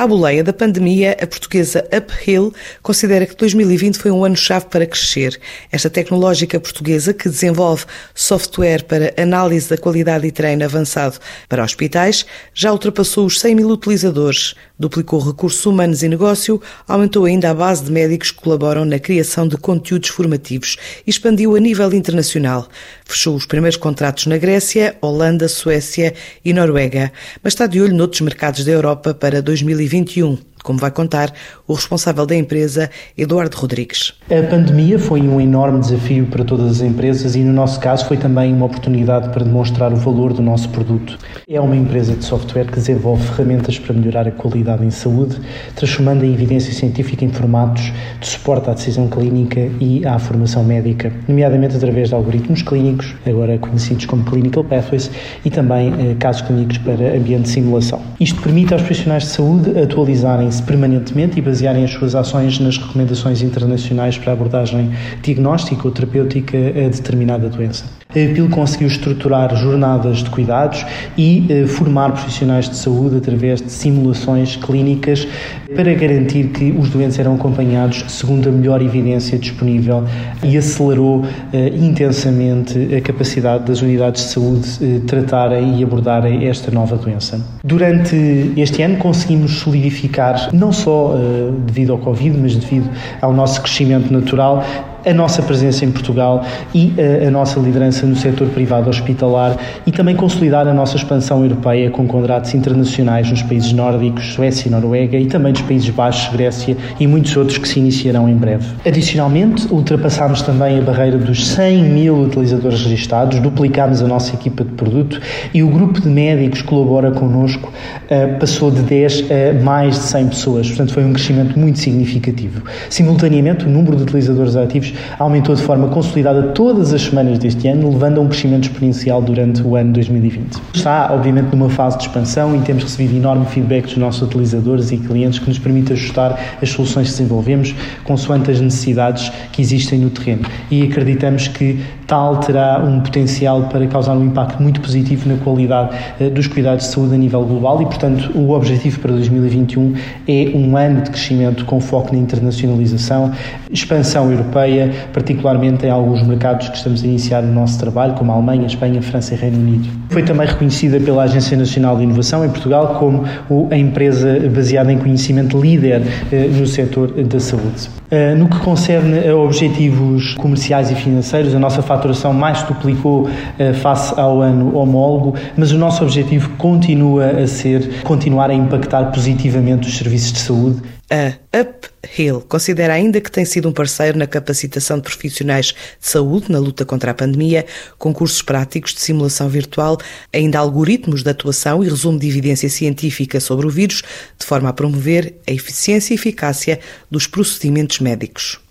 À boleia da pandemia, a portuguesa Uphill considera que 2020 foi um ano-chave para crescer. Esta tecnológica portuguesa, que desenvolve software para análise da qualidade e treino avançado para hospitais, já ultrapassou os 100 mil utilizadores, duplicou recursos humanos e negócio, aumentou ainda a base de médicos que colaboram na criação de conteúdos formativos e expandiu a nível internacional. Fechou os primeiros contratos na Grécia, Holanda, Suécia e Noruega, mas está de olho noutros mercados da Europa para 2020 2021 como vai contar o responsável da empresa, Eduardo Rodrigues. A pandemia foi um enorme desafio para todas as empresas e, no nosso caso, foi também uma oportunidade para demonstrar o valor do nosso produto. É uma empresa de software que desenvolve ferramentas para melhorar a qualidade em saúde, transformando a evidência científica em formatos de suporte à decisão clínica e à formação médica, nomeadamente através de algoritmos clínicos, agora conhecidos como Clinical Pathways, e também eh, casos clínicos para ambiente de simulação. Isto permite aos profissionais de saúde atualizarem atualizarem-se permanentemente e basearem as suas ações nas recomendações internacionais para abordagem diagnóstica ou terapêutica a determinada doença. A PIL conseguiu estruturar jornadas de cuidados e eh, formar profissionais de saúde através de simulações clínicas para garantir que os doentes eram acompanhados segundo a melhor evidência disponível e acelerou eh, intensamente a capacidade das unidades de saúde eh, tratarem e abordarem esta nova doença. Durante este ano conseguimos solidificar, não só devido ao Covid, mas devido ao nosso crescimento natural, a nossa presença em Portugal e a, a, nossa liderança no setor privado hospitalar e também consolidar a nossa expansão europeia com contratos internacionais nos países nórdicos, Suécia e Noruega e também nos Países Baixos, Grécia e muitos outros que se iniciarão em breve. Adicionalmente, ultrapassámos também a barreira dos 100 mil utilizadores registados, duplicámos a nossa equipa de produto e o grupo de médicos que colabora connosco uh, passou de 10 a mais de 100 pessoas, portanto foi um crescimento muito significativo. Simultaneamente, o número de utilizadores ativos aumentou de forma consolidada todas as semanas deste ano, levando a um crescimento exponencial durante o ano 2020. Está, obviamente, numa fase de expansão e temos recebido enorme feedback dos nossos utilizadores e clientes que nos permite ajustar as soluções que desenvolvemos consoante as necessidades que existem no terreno. E acreditamos que tal terá um potencial para causar um impacto muito positivo na qualidade eh, dos cuidados de saúde a nível global e, portanto, o objetivo para 2021 é um ano de crescimento com foco na internacionalização, expansão europeia, particularmente em alguns mercados que estamos a iniciar o nosso trabalho, como a Alemanha, Espanha, França e Reino Unido. Foi também reconhecida pela Agência Nacional de Inovação em Portugal como a empresa baseada em conhecimento líder eh, no setor da saúde. Eh, no que concerne a objetivos comerciais e financeiros, a nossa faturação mais duplicou eh, face ao ano homólogo, mas o nosso objetivo continua a ser continuar a impactar positivamente os serviços de saúde. A Uphill considera ainda que tem sido um parceiro na capacitação de profissionais de saúde na luta contra a pandemia, com cursos práticos de simulação virtual, ainda algoritmos de atuação e resumo de evidência científica sobre o vírus, de forma a promover a eficiência e eficácia dos procedimentos médicos.